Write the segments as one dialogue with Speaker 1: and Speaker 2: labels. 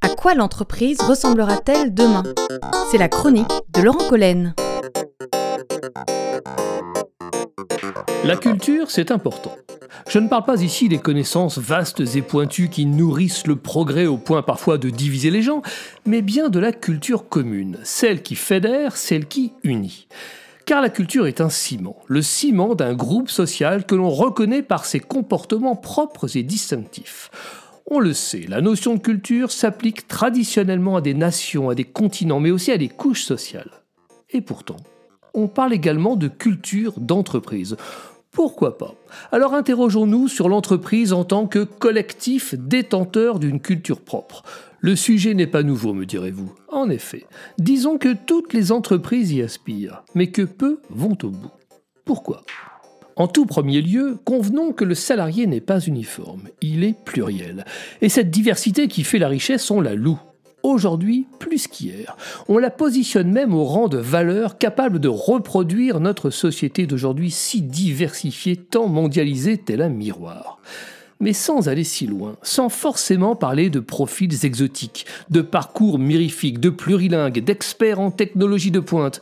Speaker 1: À quoi l'entreprise ressemblera-t-elle demain? C'est la chronique de Laurent Collen.
Speaker 2: La culture, c'est important. Je ne parle pas ici des connaissances vastes et pointues qui nourrissent le progrès au point parfois de diviser les gens, mais bien de la culture commune, celle qui fédère, celle qui unit. Car la culture est un ciment, le ciment d'un groupe social que l'on reconnaît par ses comportements propres et distinctifs. On le sait, la notion de culture s'applique traditionnellement à des nations, à des continents, mais aussi à des couches sociales. Et pourtant, on parle également de culture d'entreprise. Pourquoi pas? Alors interrogeons-nous sur l'entreprise en tant que collectif détenteur d'une culture propre. Le sujet n'est pas nouveau, me direz-vous. En effet, disons que toutes les entreprises y aspirent, mais que peu vont au bout. Pourquoi? En tout premier lieu, convenons que le salarié n'est pas uniforme, il est pluriel. Et cette diversité qui fait la richesse, on la loue aujourd'hui plus qu'hier. On la positionne même au rang de valeur capable de reproduire notre société d'aujourd'hui si diversifiée, tant mondialisée tel un miroir. Mais sans aller si loin, sans forcément parler de profils exotiques, de parcours mirifiques, de plurilingues, d'experts en technologie de pointe,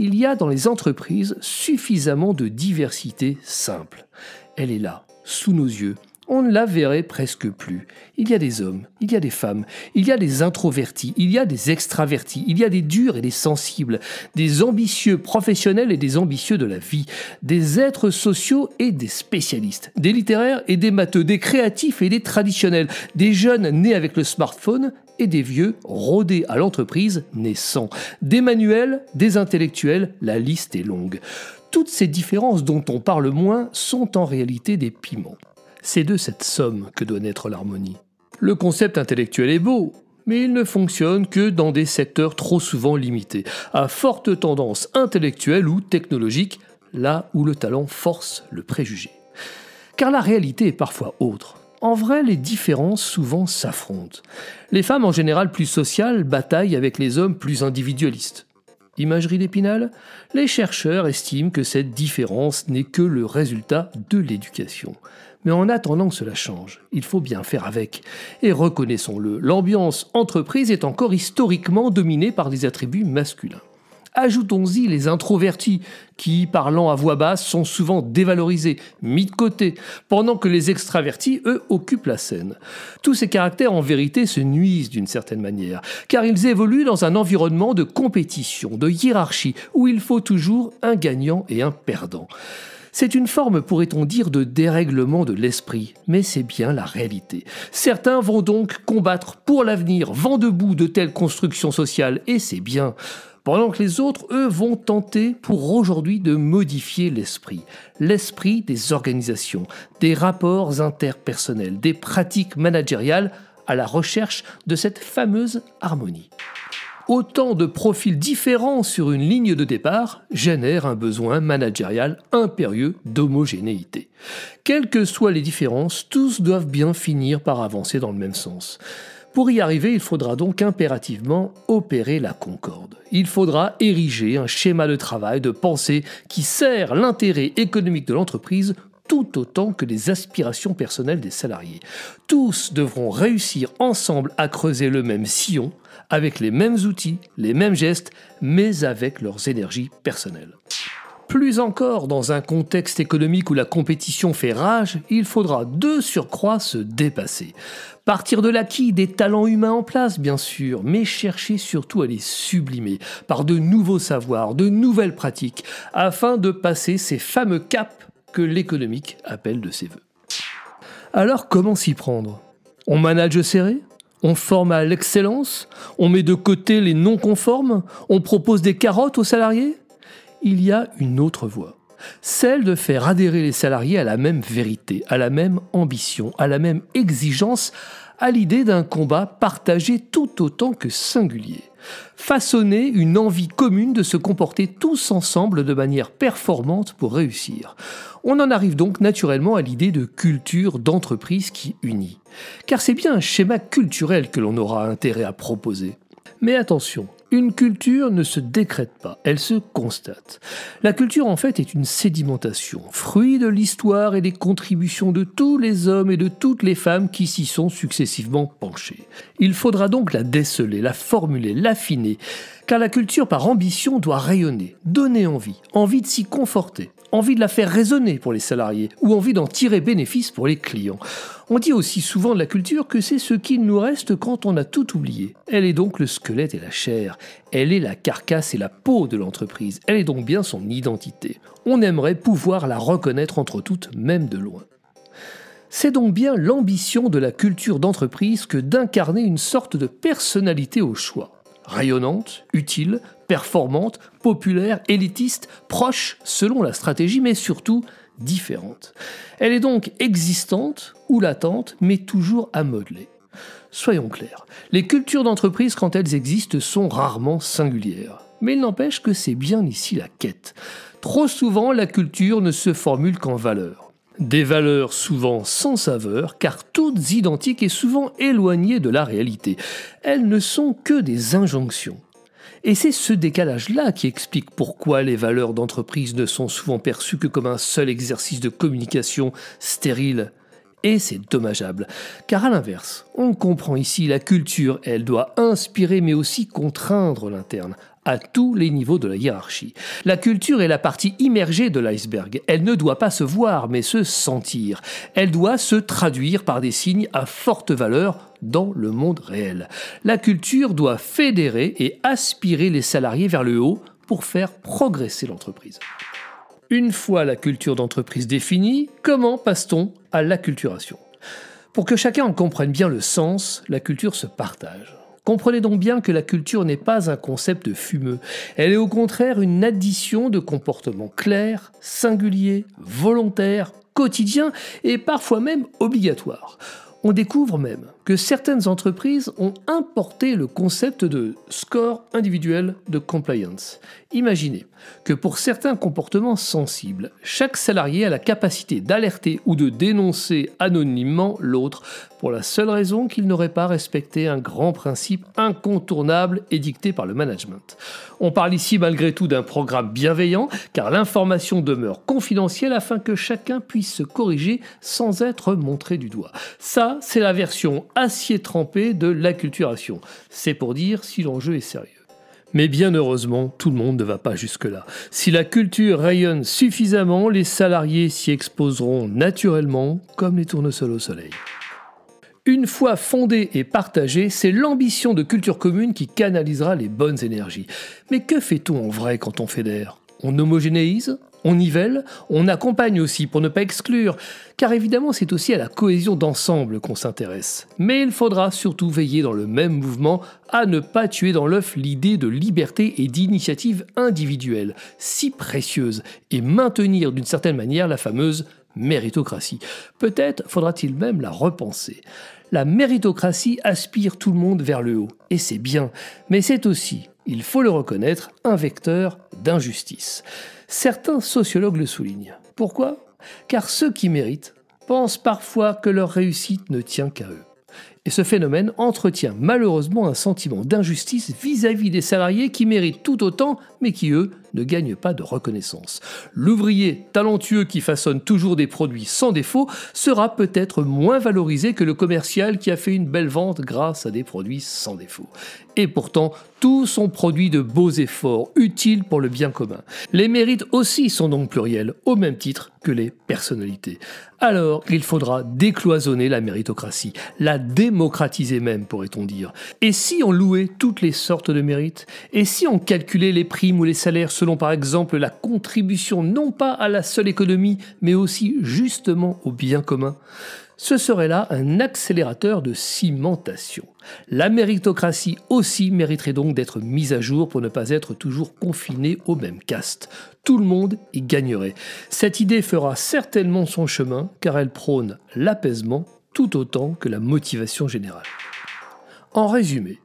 Speaker 2: il y a dans les entreprises suffisamment de diversité simple. Elle est là, sous nos yeux, on ne la verrait presque plus. Il y a des hommes, il y a des femmes, il y a des introvertis, il y a des extravertis, il y a des durs et des sensibles, des ambitieux professionnels et des ambitieux de la vie, des êtres sociaux et des spécialistes, des littéraires et des matheux, des créatifs et des traditionnels, des jeunes nés avec le smartphone et des vieux rodés à l'entreprise naissant, des manuels, des intellectuels, la liste est longue. Toutes ces différences dont on parle moins sont en réalité des piments. C'est de cette somme que doit naître l'harmonie. Le concept intellectuel est beau, mais il ne fonctionne que dans des secteurs trop souvent limités, à forte tendance intellectuelle ou technologique, là où le talent force le préjugé. Car la réalité est parfois autre. En vrai, les différences souvent s'affrontent. Les femmes en général plus sociales bataillent avec les hommes plus individualistes. Imagerie d'Épinal Les chercheurs estiment que cette différence n'est que le résultat de l'éducation. Mais en attendant que cela change, il faut bien faire avec. Et reconnaissons-le, l'ambiance entreprise est encore historiquement dominée par des attributs masculins. Ajoutons-y les introvertis, qui, parlant à voix basse, sont souvent dévalorisés, mis de côté, pendant que les extravertis, eux, occupent la scène. Tous ces caractères, en vérité, se nuisent d'une certaine manière, car ils évoluent dans un environnement de compétition, de hiérarchie, où il faut toujours un gagnant et un perdant. C'est une forme, pourrait-on dire, de dérèglement de l'esprit, mais c'est bien la réalité. Certains vont donc combattre pour l'avenir, vent debout de telles constructions sociales, et c'est bien. Pendant que les autres, eux, vont tenter pour aujourd'hui de modifier l'esprit. L'esprit des organisations, des rapports interpersonnels, des pratiques managériales à la recherche de cette fameuse harmonie autant de profils différents sur une ligne de départ génère un besoin managérial impérieux d'homogénéité. Quelles que soient les différences, tous doivent bien finir par avancer dans le même sens. Pour y arriver, il faudra donc impérativement opérer la concorde. Il faudra ériger un schéma de travail, de pensée qui sert l'intérêt économique de l'entreprise tout autant que les aspirations personnelles des salariés. Tous devront réussir ensemble à creuser le même sillon, avec les mêmes outils, les mêmes gestes, mais avec leurs énergies personnelles. Plus encore, dans un contexte économique où la compétition fait rage, il faudra de surcroît se dépasser. Partir de l'acquis des talents humains en place, bien sûr, mais chercher surtout à les sublimer par de nouveaux savoirs, de nouvelles pratiques, afin de passer ces fameux caps que l'économique appelle de ses voeux. Alors comment s'y prendre? On manage serré? On forme à l'excellence? On met de côté les non-conformes? On propose des carottes aux salariés? Il y a une autre voie celle de faire adhérer les salariés à la même vérité, à la même ambition, à la même exigence, à l'idée d'un combat partagé tout autant que singulier. Façonner une envie commune de se comporter tous ensemble de manière performante pour réussir. On en arrive donc naturellement à l'idée de culture d'entreprise qui unit. Car c'est bien un schéma culturel que l'on aura intérêt à proposer. Mais attention, Une culture ne se décrète pas, elle se constate. La culture en fait est une sédimentation, fruit de l'histoire et des contributions de tous les hommes et de toutes les femmes qui s'y sont successivement penchés. Il faudra donc la déceler, la formuler, l'affiner, car la culture par ambition doit rayonner, donner envie, envie de s'y conforter, envie de la faire résonner pour les salariés ou envie d'en tirer bénéfice pour les clients. On dit aussi souvent de la culture que c'est ce qu'il nous reste quand on a tout oublié. Elle est donc le squelette et la chair. Elle est la carcasse et la peau de l'entreprise. Elle est donc bien son identité. On aimerait pouvoir la reconnaître entre toutes, même de loin. C'est donc bien l'ambition de la culture d'entreprise que d'incarner une sorte de personnalité au choix rayonnante, utile, performante, populaire, élitiste, proche selon la stratégie, mais surtout différente. Elle est donc existante ou latente, mais toujours à modeler. Soyons clairs, les cultures d'entreprise, quand elles existent, sont rarement singulières. Mais il n'empêche que c'est bien ici la quête. Trop souvent, la culture ne se formule qu'en valeurs. Des valeurs souvent sans saveur, car toutes identiques et souvent éloignées de la réalité. Elles ne sont que des injonctions. Et c'est ce décalage-là qui explique pourquoi les valeurs d'entreprise ne sont souvent perçues que comme un seul exercice de communication stérile. Et c'est dommageable, car à l'inverse, on comprend ici la culture, elle doit inspirer mais aussi contraindre l'interne, à tous les niveaux de la hiérarchie. La culture est la partie immergée de l'iceberg. Elle ne doit pas se voir, mais se sentir. Elle doit se traduire par des signes à forte valeur dans le monde réel. La culture doit fédérer et aspirer les salariés vers le haut pour faire progresser l'entreprise. Une fois la culture d'entreprise définie, comment passe-t-on à l'acculturation? Pour que chacun en comprenne bien le sens, la culture se partage. Comprenez donc bien que la culture n'est pas un concept fumeux. Elle est au contraire une addition de comportements clairs, singuliers, volontaires, quotidiens et parfois même obligatoires. On découvre même que certaines entreprises ont importé le concept de score individuel de compliance. Imaginez que pour certains comportements sensibles, chaque salarié a la capacité d'alerter ou de dénoncer anonymement l'autre pour la seule raison qu'il n'aurait pas respecté un grand principe incontournable édicté par le management. On parle ici malgré tout d'un programme bienveillant car l'information demeure confidentielle afin que chacun puisse se corriger sans être montré du doigt. Ça, c'est la version acier trempé de l'acculturation. C'est pour dire si l'enjeu est sérieux. Mais bien heureusement, tout le monde ne va pas jusque-là. Si la culture rayonne suffisamment, les salariés s'y exposeront naturellement comme les tournesols au soleil. Une fois fondée et partagée, c'est l'ambition de culture commune qui canalisera les bonnes énergies. Mais que fait-on en vrai quand on fédère? On homogénéise? On nivelle, on accompagne aussi pour ne pas exclure, car évidemment c'est aussi à la cohésion d'ensemble qu'on s'intéresse. Mais il faudra surtout veiller dans le même mouvement à ne pas tuer dans l'œuf l'idée de liberté et d'initiative individuelle, si précieuse, et maintenir d'une certaine manière la fameuse méritocratie. Peut-être faudra-t-il même la repenser. La méritocratie aspire tout le monde vers le haut, et c'est bien, mais c'est aussi, il faut le reconnaître, un vecteur d'injustice. Certains sociologues le soulignent. Pourquoi? Car ceux qui méritent pensent parfois que leur réussite ne tient qu'à eux. Et ce phénomène entretient malheureusement un sentiment d'injustice vis-à-vis des salariés qui méritent tout autant, mais qui, eux, ne gagnent pas de reconnaissance. L'ouvrier talentueux qui façonne toujours des produits sans défaut sera peut-être moins valorisé que le commercial qui a fait une belle vente grâce à des produits sans défaut. Et pourtant, tous sont produits de beaux efforts, utiles pour le bien commun. Les mérites aussi sont donc pluriels, au même titre que les personnalités. Alors, il faudra décloisonner la méritocratie, la démocratiser même, pourrait-on dire. Et si on louait toutes les sortes de mérites? Et si on calculait les primes ou les salaires selon par exemple la contribution non pas à la seule économie, mais aussi justement au bien commun, ce serait là un accélérateur de cimentation. La méritocratie aussi mériterait donc d'être mise à jour pour ne pas être toujours confinée au même caste. Tout le monde y gagnerait. Cette idée fera certainement son chemin car elle prône l'apaisement tout autant que la motivation générale. En résumé,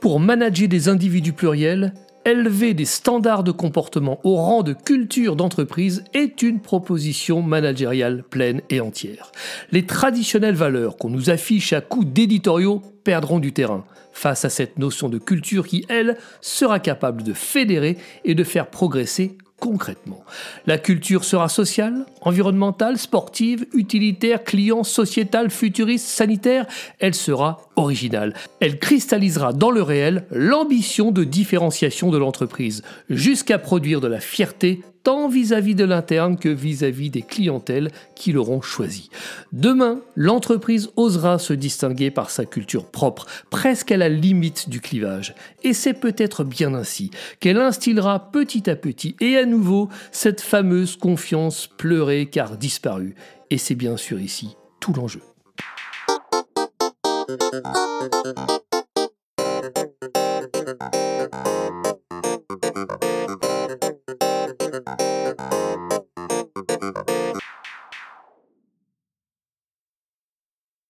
Speaker 2: pour manager des individus pluriels, élever des standards de comportement au rang de culture d'entreprise est une proposition managériale pleine et entière. Les traditionnelles valeurs qu'on nous affiche à coups d'éditoriaux perdront du terrain face à cette notion de culture qui, elle, sera capable de fédérer et de faire progresser concrètement. La culture sera sociale, environnementale, sportive, utilitaire, client, sociétale, futuriste, sanitaire. Elle sera originale. Elle cristallisera dans le réel l'ambition de différenciation de l'entreprise, jusqu'à produire de la fierté tant vis-à-vis de l'interne que vis-à-vis des clientèles qui l'auront choisi. Demain, l'entreprise osera se distinguer par sa culture propre, presque à la limite du clivage. Et c'est peut-être bien ainsi qu'elle instillera petit à petit et à nouveau cette fameuse confiance pleurée car disparue. Et c'est bien sûr ici tout l'enjeu. Thank you.